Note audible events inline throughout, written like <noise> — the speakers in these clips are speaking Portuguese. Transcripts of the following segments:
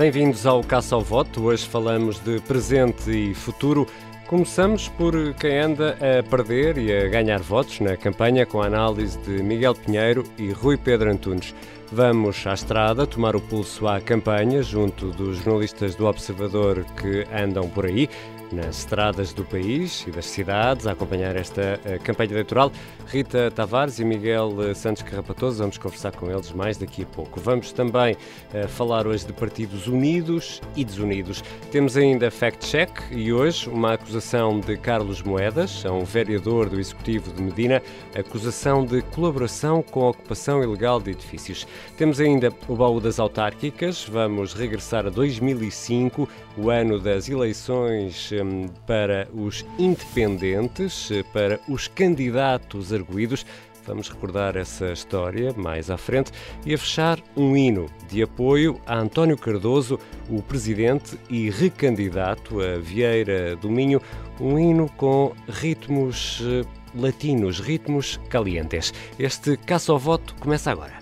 Bem-vindos ao Caça ao Voto. Hoje falamos de presente e futuro. Começamos por quem anda a perder e a ganhar votos na campanha com a análise de Miguel Pinheiro e Rui Pedro Antunes. Vamos à estrada tomar o pulso à campanha junto dos jornalistas do Observador que andam por aí nas estradas do país e das cidades a acompanhar esta uh, campanha eleitoral. Rita Tavares e Miguel uh, Santos Carrapatoso, vamos conversar com eles mais daqui a pouco. Vamos também uh, falar hoje de partidos unidos e desunidos. Temos ainda fact-check e hoje uma acusação de Carlos Moedas, a um vereador do Executivo de Medina, acusação de colaboração com a ocupação ilegal de edifícios. Temos ainda o baú das autárquicas, vamos regressar a 2005, o ano das eleições para os independentes, para os candidatos arguídos. Vamos recordar essa história mais à frente e a fechar um hino de apoio a António Cardoso, o presidente e recandidato a Vieira do Minho, um hino com ritmos eh, latinos, ritmos calientes. Este caça ao voto começa agora.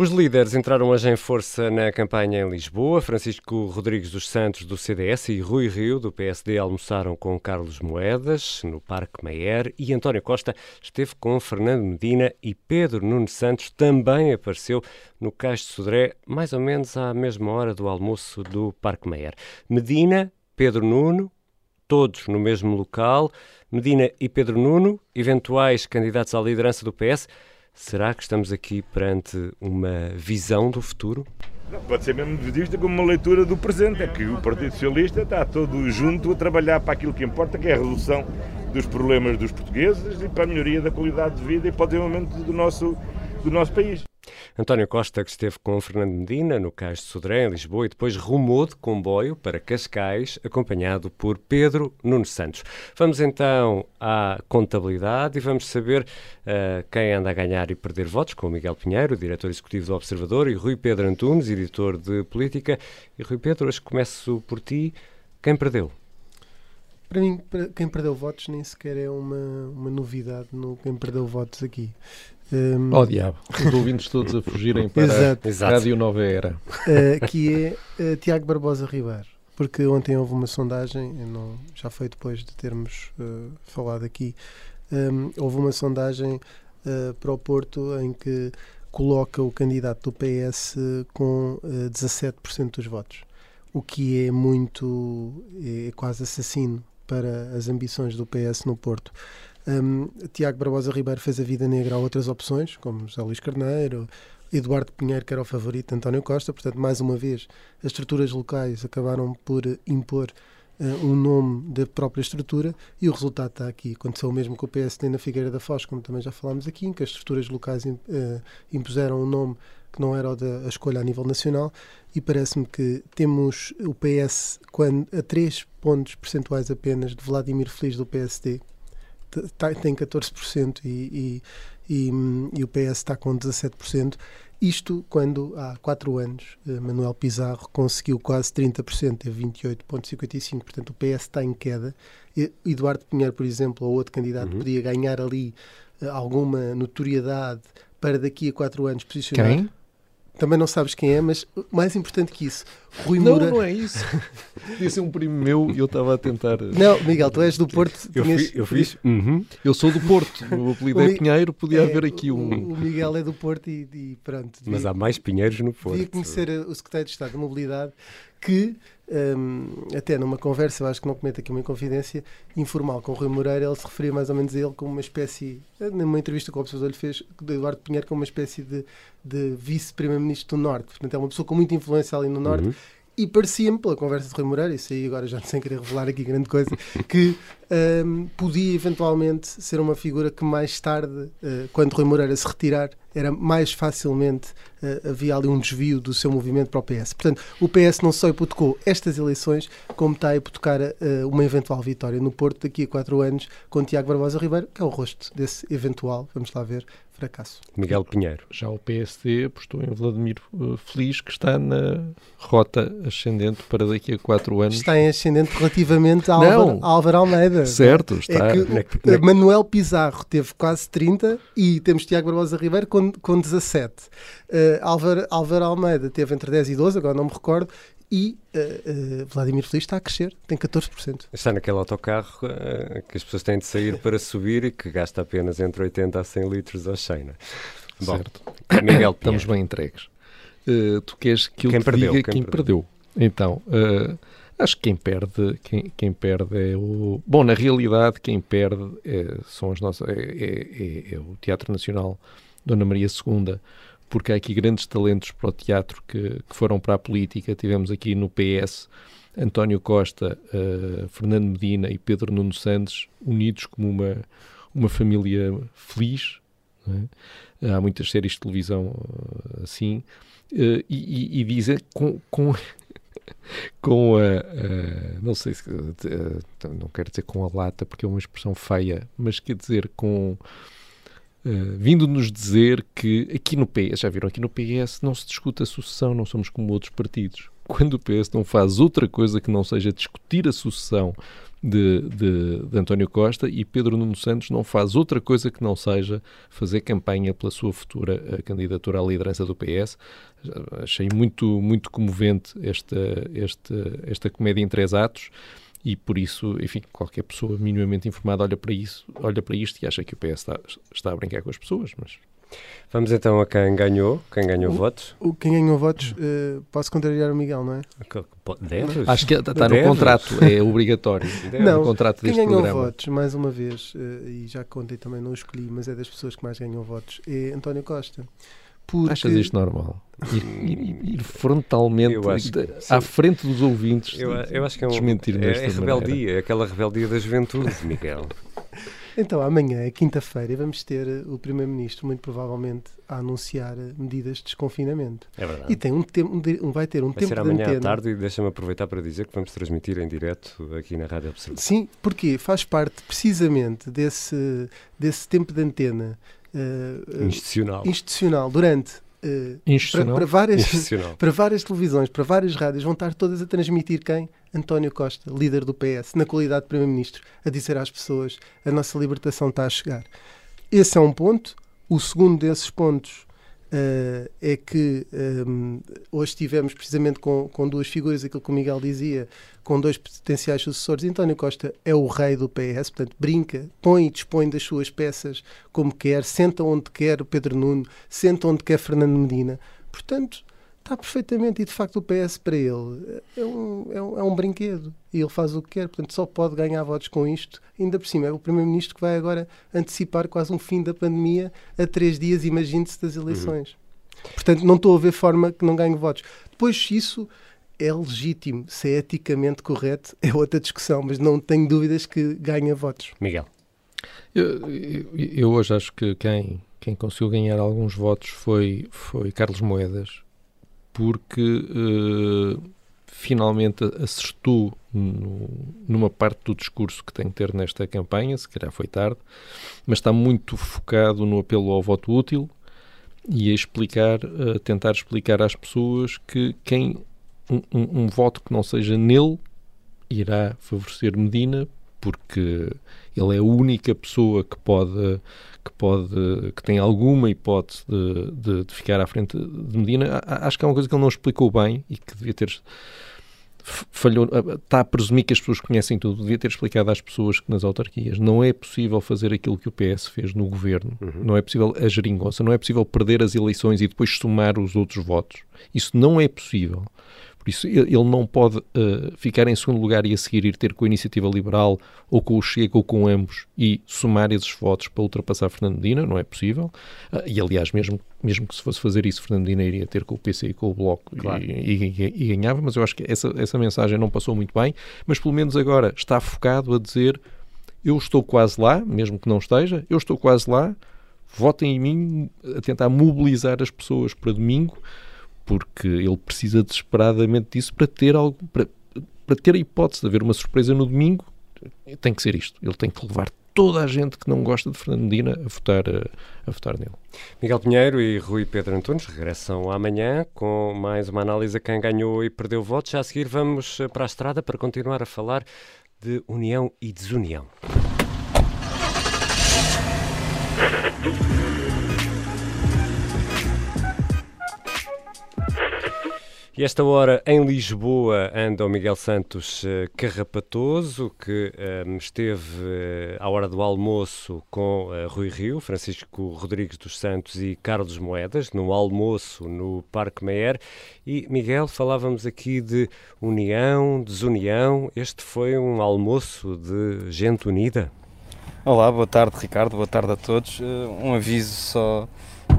Os líderes entraram hoje em força na campanha em Lisboa. Francisco Rodrigues dos Santos, do CDS, e Rui Rio, do PSD, almoçaram com Carlos Moedas, no Parque Mayer, e António Costa esteve com Fernando Medina e Pedro Nuno Santos também apareceu no Cais de Sodré, mais ou menos à mesma hora do almoço do Parque Mayer. Medina, Pedro Nuno, todos no mesmo local. Medina e Pedro Nuno, eventuais candidatos à liderança do PS, Será que estamos aqui perante uma visão do futuro? Pode ser mesmo vista como uma leitura do presente, é que o Partido Socialista está todo junto a trabalhar para aquilo que importa, que é a redução dos problemas dos portugueses e para a melhoria da qualidade de vida e para o desenvolvimento do nosso, do nosso país. António Costa, que esteve com Fernando Medina no Cais de Sodré, em Lisboa, e depois rumou de comboio para Cascais, acompanhado por Pedro Nuno Santos. Vamos então à contabilidade e vamos saber uh, quem anda a ganhar e perder votos, com Miguel Pinheiro, diretor executivo do Observador, e Rui Pedro Antunes, editor de Política. E Rui Pedro, hoje começo por ti. Quem perdeu? Para mim, quem perdeu votos nem sequer é uma, uma novidade no quem perdeu votos aqui. Um, oh diabo, os ouvintes todos a fugirem <laughs> para Exato. a Rádio Nova Era. Uh, que é uh, Tiago Barbosa Ribeiro. Porque ontem houve uma sondagem, não, já foi depois de termos uh, falado aqui, um, houve uma sondagem para o Porto em que coloca o candidato do PS com 17% dos votos, o que é muito, é quase assassino para as ambições do PS no Porto. Um, Tiago Barbosa Ribeiro fez a vida negra a outras opções, como José Luís Carneiro, Eduardo Pinheiro, que era o favorito de António Costa. Portanto, mais uma vez, as estruturas locais acabaram por impor uh, um nome da própria estrutura e o resultado está aqui. Aconteceu o mesmo com o PSD na Figueira da Foz, como também já falámos aqui, em que as estruturas locais uh, impuseram um nome que não era o da escolha a nível nacional e parece-me que temos o PS quando, a 3 pontos percentuais apenas de Vladimir Feliz do PSD, Tá, tem 14% e, e, e, e, o PS está com 17%. Isto quando há 4 anos eh, Manuel Pizarro conseguiu quase 30%, teve 28,55%. Portanto, o PS está em queda. Eduardo Pinheiro, por exemplo, ou outro candidato, uhum. podia ganhar ali uh, alguma notoriedade para daqui a 4 anos posicionar. Quem? Também não sabes quem é, mas mais importante que isso, Rui Moura. Não, não é isso. <laughs> Podia ser um primo meu e eu estava a tentar. Não, Miguel, tu és do Porto. Eu, tinhas... eu fiz. Uhum. Eu sou do Porto. O <laughs> apelido é Pinheiro. Podia é, haver aqui um. O Miguel é do Porto e, e pronto. Mas há mais Pinheiros no Porto. Devia conhecer o secretário de Estado de Mobilidade que um, até numa conversa, eu acho que não cometo aqui uma inconfidência, informal com o Rui Moreira, ele se referia mais ou menos a ele como uma espécie, numa entrevista que o observador lhe fez, de Eduardo Pinheiro, como uma espécie de, de vice-primeiro-ministro do Norte. Portanto, é uma pessoa com muita influência ali no Norte. Uhum. E parecia-me, pela conversa de Rui Moreira, isso aí agora já <laughs> sem querer revelar aqui grande coisa, que um, podia eventualmente ser uma figura que mais tarde, uh, quando Rui Moreira se retirar, era mais facilmente uh, havia ali um desvio do seu movimento para o PS. Portanto, o PS não só hipotecou estas eleições, como está a hipotecar uh, uma eventual vitória no Porto daqui a quatro anos com Tiago Barbosa Ribeiro, que é o rosto desse eventual, vamos lá ver, fracasso. Miguel Pinheiro. Já o PSD apostou em Vladimir uh, Feliz, que está na rota ascendente para daqui a quatro anos. Está em ascendente relativamente a Álvaro, Álvaro Almeida. Certo, está. É que, na... Manuel Pizarro teve quase 30 e temos Tiago Barbosa Ribeiro com, com 17. Uh, Álvaro, Álvaro Almeida teve entre 10 e 12, agora não me recordo, e uh, uh, Vladimir Feliz está a crescer, tem 14%. Está naquele autocarro uh, que as pessoas têm de sair <laughs> para subir e que gasta apenas entre 80 a 100 litros ao China. Bom, certo. Miguel Estamos bem entregues. tu queres que eu quem te perdeu, diga quem, quem perdeu. perdeu. Então, acho que quem perde, quem, quem, perde é o... Bom, na realidade, quem perde é, são as nossas, é, é, é o Teatro Nacional Dona Maria II, porque há aqui grandes talentos para o teatro que, que foram para a política. Tivemos aqui no PS António Costa, uh, Fernando Medina e Pedro Nuno Santos unidos como uma, uma família feliz. É? Há muitas séries de televisão uh, assim. Uh, e, e, dizem com, com, <laughs> com a, a, não sei se não quero dizer com a lata porque é uma expressão feia, mas quer dizer com Uh, vindo-nos dizer que aqui no PS, já viram, aqui no PS não se discute a sucessão, não somos como outros partidos. Quando o PS não faz outra coisa que não seja discutir a sucessão de, de, de, António Costa e Pedro Nuno Santos não faz outra coisa que não seja fazer campanha pela sua futura uh, candidatura à liderança do PS. Achei muito, muito comovente esta, esta, esta comédia em três atos e por isso, enfim, qualquer pessoa minimamente informada olha para isso, olha para isto e acha que o PS está, está a brincar com as pessoas, mas Vamos então a quem ganhou, quem ganhou o, votos. O, quem ganhou votos, uh, posso contrariar o Miguel, não é? Deves? Acho que está, está no contrato, é obrigatório. Deves. <laughs> Não, no contrato quem ganhou programa. votos, mais uma vez, uh, e já contei também, não escolhi, mas é das pessoas que mais ganham votos, é António Costa. Porque... Achas isto normal? Ir, ir, ir frontalmente à frente dos ouvintes eu, eu acho que é um, desmentir é, é rebeldia, é aquela rebeldia da juventude, Miguel. <laughs> Então, amanhã é quinta-feira e vamos ter eh, o Primeiro-Ministro, muito provavelmente, a anunciar eh, medidas de desconfinamento. É verdade. E tem um, tempo, um vai ter um vai tempo ser amanhã de à tarde e deixa-me aproveitar para dizer que vamos transmitir em direto aqui na Rádio Observador. Sim, porque faz parte precisamente desse, desse tempo de antena uh, institucional. institucional durante Uh, para, para, várias, <laughs> para várias televisões, para várias rádios, vão estar todas a transmitir quem? António Costa, líder do PS, na qualidade de Primeiro-Ministro, a dizer às pessoas a nossa libertação está a chegar. Esse é um ponto. O segundo desses pontos uh, é que um, hoje tivemos precisamente com, com duas figuras, aquilo que o Miguel dizia, com dois potenciais sucessores. António Costa é o rei do PS, portanto, brinca, põe e dispõe das suas peças como quer, senta onde quer o Pedro Nuno, senta onde quer Fernando Medina. Portanto, está perfeitamente e de facto o PS para ele é um, é um, é um, brinquedo e ele faz o que quer, portanto só pode ganhar votos com isto. Ainda por cima, é o Primeiro-Ministro que vai agora antecipar quase um fim da pandemia a três dias, imagine-se, das eleições. Uhum. Portanto, não estou a ver forma que não ganhe votos. Depois, isso é legítimo, se é eticamente correto, é outra discussão, mas não tenho dúvidas que ganha votos. Miguel. Eu, eu, eu hoje acho que quem, quem conseguiu ganhar alguns votos foi, foi Carlos Moedas, porque uh, finalmente acertou no, numa parte do discurso que tem que ter nesta campanha, se calhar foi tarde, mas está muito focado no apelo ao voto útil e a explicar, a tentar explicar às pessoas que quem um, um, um voto que não seja nele irá favorecer Medina porque ele é a única pessoa que pode que pode que tem alguma hipótese de, de, de, ficar à frente de Medina acho que é uma coisa que ele não explicou bem e que devia ter falhou, está a presumir que as pessoas conhecem tudo, devia ter explicado às pessoas que nas autarquias não é possível fazer aquilo que o PS fez no governo, uhum. não é possível a geringonça, não é possível perder as eleições e depois somar os outros votos. Isso não é possível. Isso, ele não pode uh, ficar em segundo lugar e a seguir ir ter com a Iniciativa Liberal ou com o Chega ou com ambos e somar esses votos para ultrapassar Fernando Medina, não é possível. Uh, e, aliás, mesmo, mesmo que se fosse fazer isso, Fernando Medina iria ter com o PC e com o Bloco claro. e, e, e, ganhava, mas eu acho que essa, essa mensagem não passou muito bem, mas pelo menos agora está focado a dizer eu estou quase lá, mesmo que não esteja, eu estou quase lá, votem em mim, a tentar mobilizar as pessoas para domingo, porque ele precisa desesperadamente disso para ter algo, para, para ter a hipótese de haver uma surpresa no domingo, tem que ser isto. Ele tem que levar toda a gente que não gosta de Fernando Medina a votar, a, a votar nele. Miguel Pinheiro e Rui Pedro Antunes regressam amanhã com mais uma análise a quem ganhou e perdeu votos. Já a seguir vamos para a estrada para continuar a falar de união e desunião. E esta hora em Lisboa anda o Miguel Santos uh, Carrapatoso, que uh, esteve uh, à hora do almoço com Rui Rio, Francisco Rodrigues dos Santos e Carlos Moedas, no almoço no Parque Meyer. E, Miguel, falávamos aqui de união, desunião. Este foi um almoço de gente unida? Olá, boa tarde, Ricardo, boa tarde a todos. um aviso só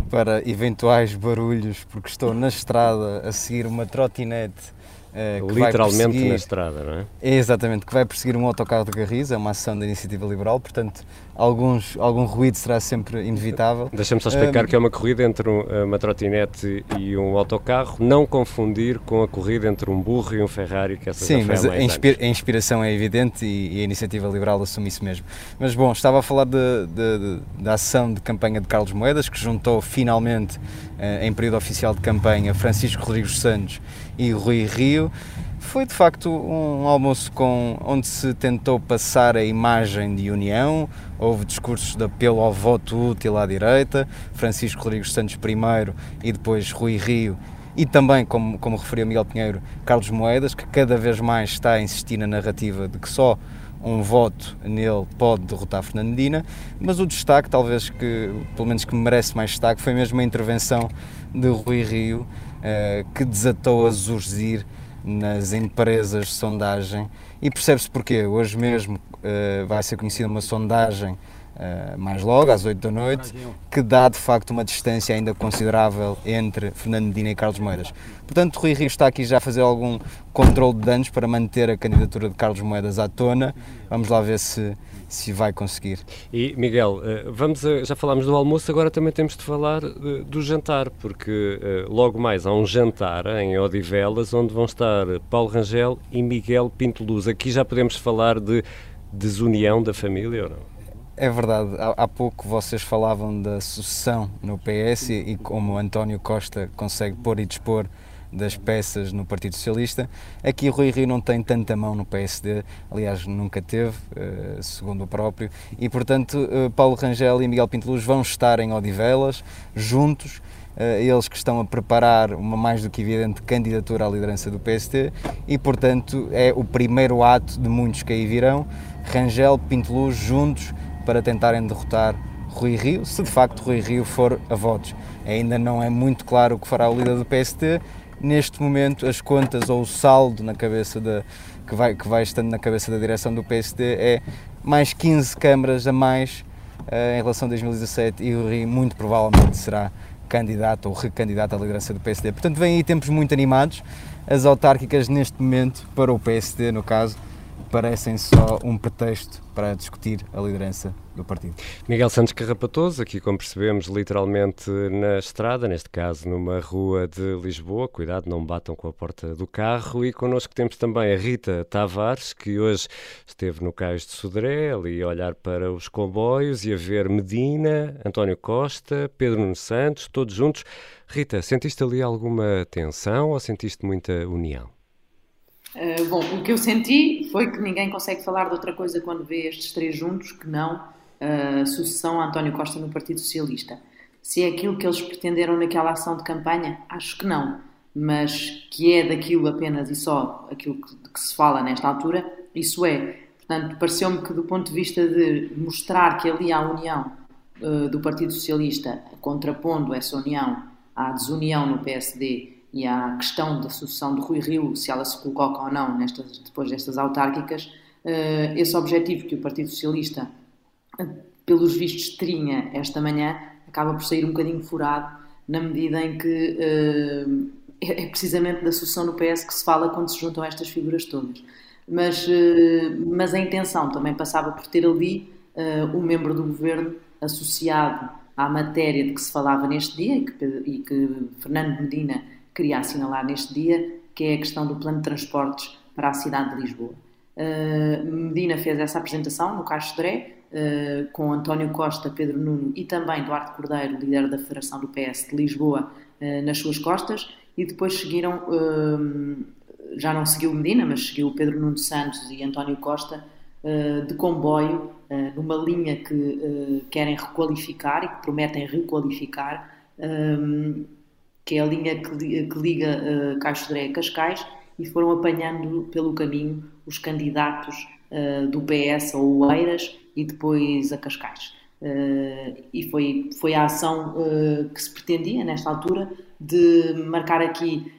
para eventuais barulhos, porque estou na estrada a seguir uma trotinete Uh, Literalmente na estrada, não é? é? Exatamente, que vai perseguir um autocarro de Garriz, é uma ação da Iniciativa Liberal, portanto, alguns, algum ruído será sempre inevitável. Deixa-me só explicar uh, que é uma corrida entre um, uma trotinete e um autocarro, não confundir com a corrida entre um burro e um Ferrari, que essa Sim, mas a, inspira a, inspiração é evidente e, e, a Iniciativa Liberal assume isso mesmo. Mas bom, estava a falar de, de, de, da ação de campanha de Carlos Moedas, que juntou finalmente, em período oficial de campanha, Francisco Rodrigues Santos e Rui Rio. Foi de facto um almoço com, onde se tentou passar a imagem de união, houve discursos de apelo ao voto útil à direita, Francisco Rodrigues Santos primeiro e depois Rui Rio e também, como, como referia Miguel Pinheiro, Carlos Moedas, que cada vez mais está a insistir na narrativa de que só um voto nele pode derrotar Fernando Medina, mas o destaque, talvez que, pelo menos que merece mais destaque, foi mesmo a intervenção de Rui Rio, eh, que desatou a surgir nas empresas de sondagem e percebe-se porquê. Hoje mesmo uh, vai ser conhecida uma sondagem uh, mais logo, às 8 da noite, que dá de facto uma distância ainda considerável entre Fernando Medina e Carlos Moedas. Portanto, Rui Rio está aqui já a fazer algum controle de danos para manter a candidatura de Carlos Moedas à tona. Vamos lá ver se se vai conseguir. E Miguel, eh, vamos a, já falámos do almoço, agora também temos de falar eh, do jantar, porque eh, logo mais há um jantar em Odivelas onde vão estar Paulo Rangel e Miguel Pinto Luz. Aqui já podemos falar de desunião da família ou não? É verdade, há, pouco vocês falavam da sucessão no PS e como António Costa consegue pôr e dispor das peças no Partido Socialista. Aqui Rui Rio não tem tanta mão no PSD, aliás, nunca teve, eh, segundo o próprio, e portanto eh, Paulo Rangel e Miguel Pinto Luz vão estar em Odivelas, juntos, eh, eles que estão a preparar uma mais do que evidente candidatura à liderança do PSD e, portanto, é o primeiro ato de muitos que aí virão, Rangel, Pinto Luz juntos para tentarem derrotar Rui Rio, se de facto Rui Rio for a votos. Ainda não é muito claro o que fará o líder do PSD, neste momento as contas ou o saldo na cabeça da, que, vai, que vai estando na cabeça da direção do PSD é mais 15 câmaras a mais uh, em relação a 2017 e o Rio muito provavelmente será candidato ou recandidato à liderança do PSD. Portanto, vem aí tempos muito animados. As autárquicas neste momento, para o PSD no caso, parecem só um pretexto para discutir a liderança do partido. Miguel Santos Carrapatoso, aqui como percebemos, literalmente na estrada, neste caso numa rua de Lisboa. Cuidado, não batam com a porta do carro. E connosco temos também a Rita Tavares, que hoje esteve no Cais de Sodré, ali a olhar para os comboios e a ver Medina, António Costa, Pedro Nuno Santos, todos juntos. Rita, sentiste ali alguma tensão ou sentiste muita união? Uh, bom, o que eu senti foi que ninguém consegue falar de outra coisa quando vê estes três juntos que não uh, a sucessão a António Costa no Partido Socialista. Se é aquilo que eles pretenderam naquela ação de campanha, acho que não. Mas que é daquilo apenas e só aquilo que, que se fala nesta altura, isso é. Portanto, pareceu-me que do ponto de vista de mostrar que ali há união uh, do Partido Socialista, contrapondo essa união à desunião no PSD e à questão da sucessão de Rui Rio, se ela se coloca ou não nestas, depois destas autárquicas, eh, esse objetivo que o Partido Socialista, eh, pelos vistos, tinha esta manhã, acaba por sair um bocadinho furado, na medida em que eh, é, é precisamente da sucessão no PS que se fala quando se juntam estas figuras todas. Mas, mas a intenção também passava por ter ali um membro do governo associado à matéria de que se falava neste dia e que, e que Fernando Medina queria assinalar neste dia, que é a questão do plano de transportes para a cidade de Lisboa. Uh, Medina fez essa apresentação no Caixa Dré, com António Costa, Pedro Nuno e também Duarte Cordeiro, líder da Federação do PS de Lisboa, nas suas costas, e depois seguiram, já não seguiu Medina, mas seguiu Pedro Nuno Santos e António Costa de comboio, numa linha que querem requalificar e que prometem requalificar, que é a linha que, que liga uh, Caixo a Cascais, e foram apanhando pelo caminho os candidatos uh, do PS ou Oeiras e depois a Cascais. Uh, e foi, foi a ação uh, que se pretendia, nesta altura, de marcar aqui,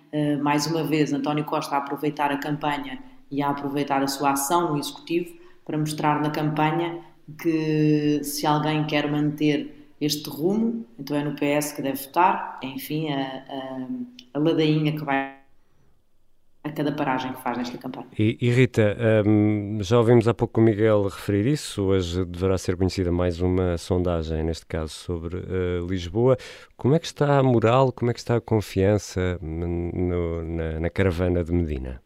mais uma vez, António Costa a aproveitar a campanha e a aproveitar a sua ação no Executivo para mostrar na campanha que se alguém quer manter este rumo, então é no PS que deve votar, enfim, a, a, a ladainha que vai a cada paragem que faz nesta campanha. E, e Rita, um, já ouvimos há pouco o Miguel referir isso, hoje deverá ser conhecida mais uma sondagem, neste caso sobre uh, Lisboa. Como é que está a moral, como é que está a confiança no, na, na caravana de Medina?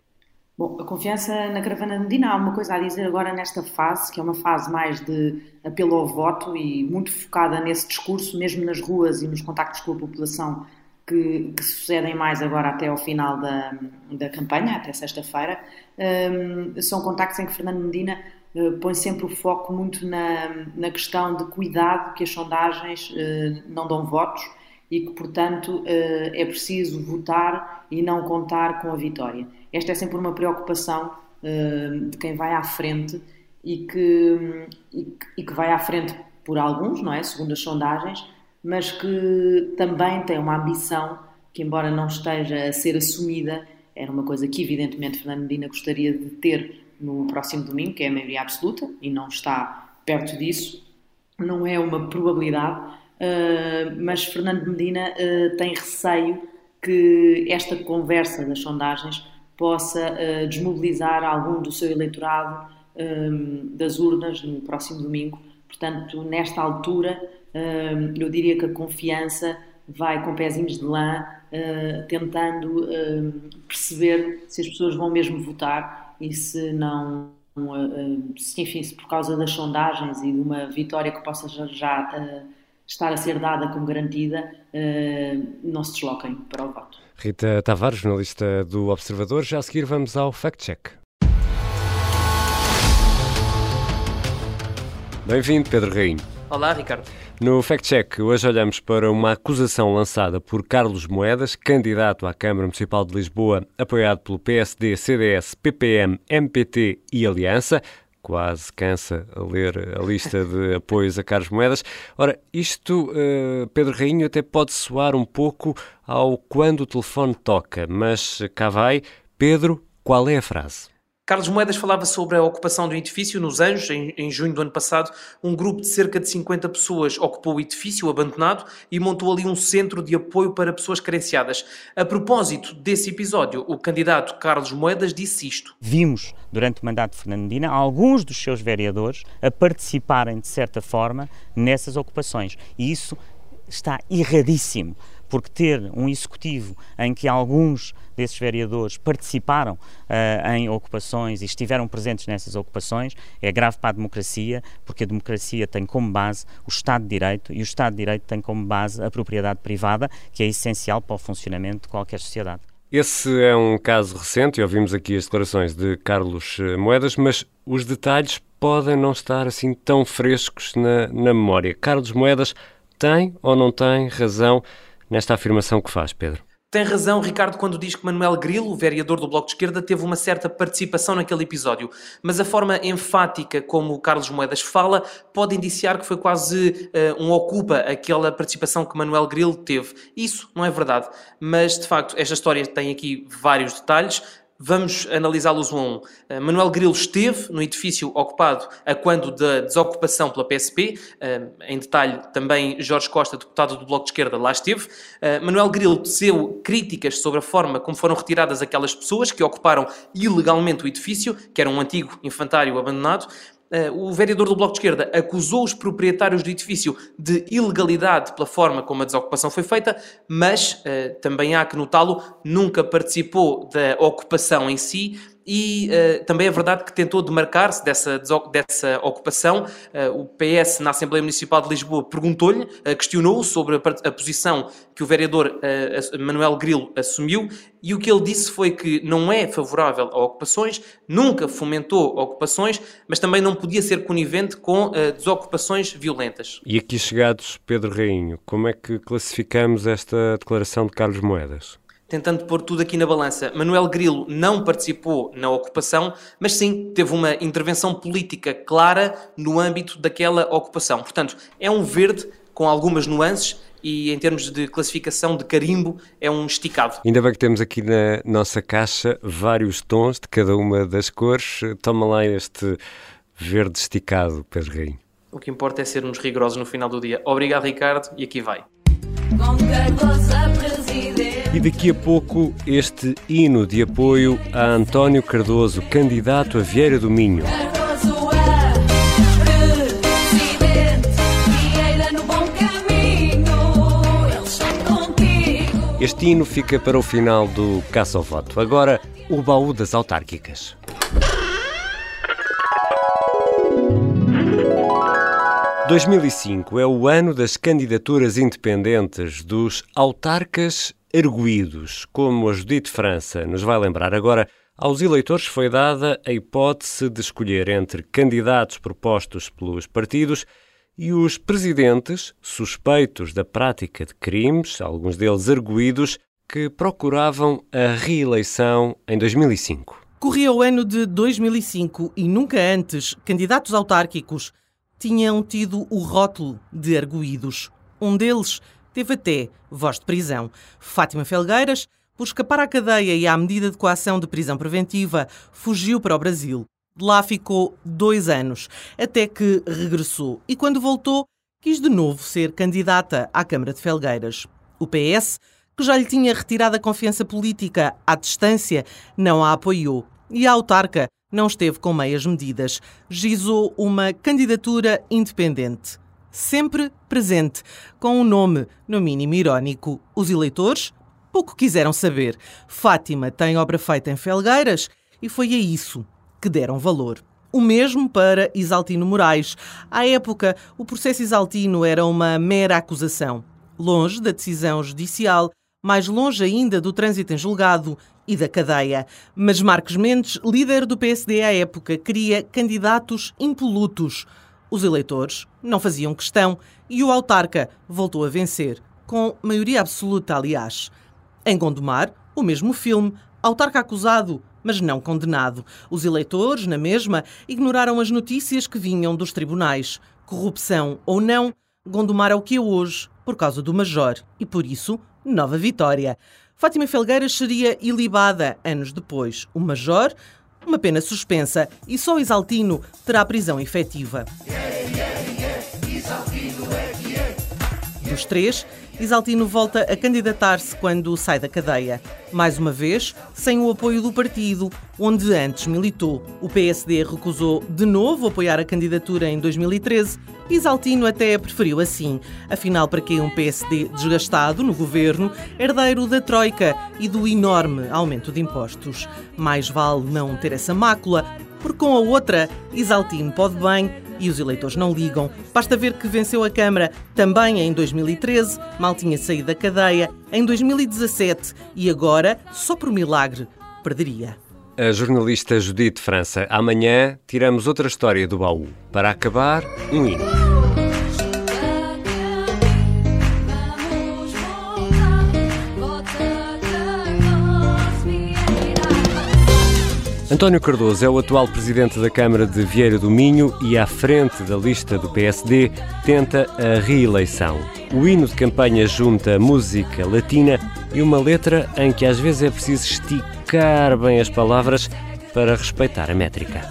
Bom, a confiança na caravana de Medina há uma coisa a dizer agora nesta fase, que é uma fase mais de apelo ao voto e muito focada nesse discurso, mesmo nas ruas e nos contactos com a população que, que sucedem mais agora até ao final da, da campanha, até sexta-feira. Um, são contactos em que Fernando Medina uh, põe sempre o foco muito na, na questão de cuidado que as sondagens uh, não dão votos e que, portanto, uh, é preciso votar e não contar com a vitória. Esta é sempre uma preocupação uh, de quem vai à frente e que, e, e, que vai à frente por alguns, não é? Segundo as sondagens, mas que também tem uma ambição que, embora não esteja a ser assumida, era uma coisa que, evidentemente, Fernando Medina gostaria de ter no próximo domingo, que é a maioria absoluta, e não está perto disso. Não é uma probabilidade, uh, mas Fernando Medina tem receio que esta conversa das sondagens possa uh, desmobilizar algum do seu eleitorado um, ehm, das urnas no próximo domingo. Portanto, nesta altura, um, ehm, eu diria que a confiança vai com pezinhos de lã, uh, tentando uh, perceber se as pessoas vão mesmo votar e se não, uh, se, enfim, se por causa das sondagens e de uma vitória que possa já, já estar a ser dada como garantida, não se desloquem para o voto. Rita Tavares, jornalista do Observador. Já a seguir vamos ao Fact Check. Bem-vindo, Pedro Rainho. Olá, Ricardo. No Fact Check, hoje olhamos para uma acusação lançada por Carlos Moedas, candidato à Câmara Municipal de Lisboa, apoiado pelo PSD, CDS, PPM, MPT e Aliança quase cansa a ler a lista de <laughs> apoios a Carlos Moedas. Ora, isto, uh, Pedro Rainho, até pode soar um pouco ao quando o telefone toca, mas cá vai. Pedro, qual é a frase? Carlos Moedas falava sobre a ocupação do edifício nos Anjos, em, em, junho do ano passado. Um grupo de cerca de 50 pessoas ocupou o edifício abandonado e montou ali um centro de apoio para pessoas carenciadas. A propósito desse episódio, o candidato Carlos Moedas disse isto. Vimos, durante o mandato de Fernando Medina, alguns dos seus vereadores a participarem, de certa forma, nessas ocupações. E isso está erradíssimo porque ter um executivo em que alguns desses vereadores participaram uh, em ocupações e estiveram presentes nessas ocupações é grave para a democracia, porque a democracia tem como base o Estado de Direito e o Estado de Direito tem como base a propriedade privada, que é essencial para o funcionamento de qualquer sociedade. Esse é um caso recente e ouvimos aqui as declarações de Carlos eh, Moedas, mas os detalhes podem não estar assim tão frescos na, na memória. Carlos Moedas tem ou não tem razão nesta afirmação que faz, Pedro. Tem razão, Ricardo, quando diz que Manuel Grilo, o vereador do Bloco de Esquerda, teve uma certa participação naquele episódio. Mas a forma enfática como Carlos Moedas fala pode indiciar que foi quase uh, um ocupa aquela participação que Manuel Grilo teve. Isso não é verdade. Mas, de facto, esta história tem aqui vários detalhes. Vamos analisá-los um a um. Uh, Manuel Grilo esteve no edifício ocupado a quando da desocupação pela PSP. Eh, em detalhe, também Jorge Costa, deputado do Bloco de Esquerda, lá esteve. Uh, Manuel Grilo teceu críticas sobre a forma como foram retiradas aquelas pessoas que ocuparam ilegalmente o edifício, que era um antigo infantário abandonado. Eh, o vereador do Bloco de Esquerda acusou os proprietários do edifício de ilegalidade pela forma como a desocupação foi feita, mas uh, também há que notá-lo, nunca participou da ocupação em si e uh, também é verdade que tentou demarcar-se dessa, dessa ocupação. Uh, o PS, na Assembleia Municipal de Lisboa, perguntou-lhe, uh, questionou-o sobre a, a, posição que o vereador Manuel Grilo assumiu e o que ele disse foi que não é favorável a ocupações, nunca fomentou ocupações, mas também não podia ser conivente com desocupações violentas. E aqui chegados, Pedro Rainho, como é que classificamos esta declaração de Carlos Moedas? Tentando pôr tudo aqui na balança. Manuel Grilo não participou na ocupação, mas sim teve uma intervenção política clara no âmbito daquela ocupação. Portanto, é um verde com algumas nuances e em termos de classificação de carimbo é um esticado. Ainda bem que temos aqui na nossa caixa vários tons de cada uma das cores. Toma lá este verde esticado, Pedro Rainho. O que importa é sermos rigorosos no final do dia. Obrigado, Ricardo, e aqui vai. E daqui a pouco este hino de apoio a António Cardoso, candidato a Vieira do Minho. Este hino fica para o final do Caça ao Voto. Agora, o baú das autárquicas. 2005 é o ano das candidaturas independentes dos autarcas erguidos, como a Judite França nos vai lembrar agora, aos eleitores foi dada a hipótese de escolher entre candidatos propostos pelos partidos e os presidentes suspeitos da prática de crimes, alguns deles arguídos, que procuravam a reeleição em 2005. Corria o ano de 2005 e nunca antes candidatos autárquicos tinham tido o rótulo de arguídos. Um deles teve até voz de prisão. Fátima Felgueiras, por escapar à cadeia e à medida de coação de prisão preventiva, fugiu para o Brasil. De lá ficou dois anos, até que regressou e, quando voltou, quis de novo ser candidata à Câmara de Felgueiras. O PS, que já lhe tinha retirado a confiança política à distância, não a apoiou. E a autarca não esteve com meias medidas. Gizou uma candidatura independente sempre presente, com um nome, no mínimo irónico. Os eleitores pouco quiseram saber. Fátima tem obra feita em Felgueiras e foi a isso que deram valor. O mesmo para Isaltino Moraes. À época, o processo Isaltino era uma mera acusação. Longe da decisão judicial, mais longe ainda do trânsito em julgado e da cadeia. Mas Marcos Mendes, líder do PSD à época, queria candidatos impolutos. Os eleitores não faziam questão e o autarca voltou a vencer, com maioria absoluta, aliás. Em Gondomar, o mesmo filme, autarca acusado, mas não condenado. Os eleitores, na mesma, ignoraram as notícias que vinham dos tribunais. Corrupção ou não, Gondomar é o que é hoje, por causa do Major. E por isso, nova vitória. Fátima Felgueiras seria ilibada anos depois. O Major uma pena suspensa e só Isaltino terá prisão efetiva. Dos três, Isaltino volta a candidatar-se quando sai da cadeia. Mais uma vez, sem o apoio do partido, onde antes militou. O PSD recusou de novo apoiar a candidatura em 2013. Isaltino até preferiu assim. Afinal, para que um PSD desgastado no governo, herdeiro da Troika e do enorme aumento de impostos? Mais vale não ter essa mácula, porque com a outra, Isaltino pode bem e os eleitores não ligam. Basta ver que venceu a Câmara também em 2013, mal tinha saído da cadeia, em 2017 e agora, só por milagre, perderia. A jornalista Judite França. Amanhã tiramos outra história do baú. Para acabar, um hino. António Cardoso é o atual presidente da Câmara de Vieira do Minho e, à frente da lista do PSD, tenta a reeleição. O hino de campanha junta música latina e uma letra em que às vezes é preciso esticar bem as palavras para respeitar a métrica.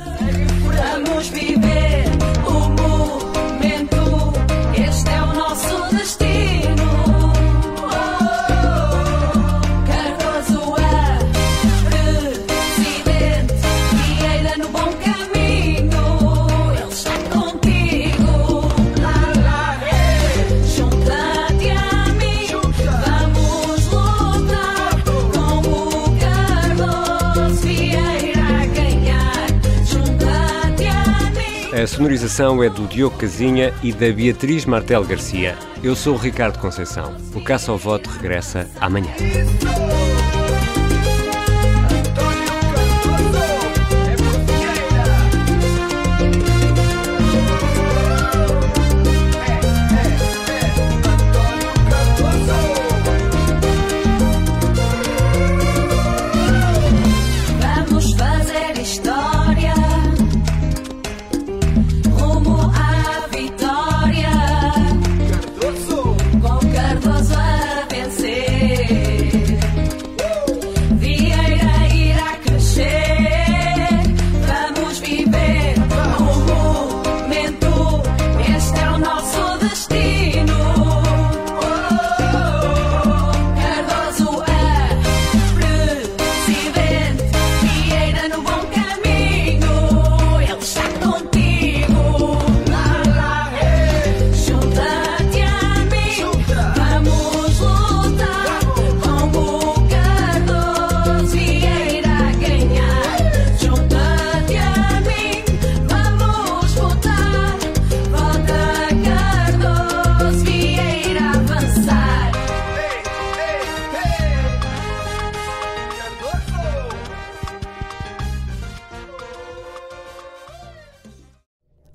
Sonorização é do Diogo Casinha e da Beatriz Martel Garcia. Eu sou o Ricardo Conceição. O Caça ao Voto regressa amanhã.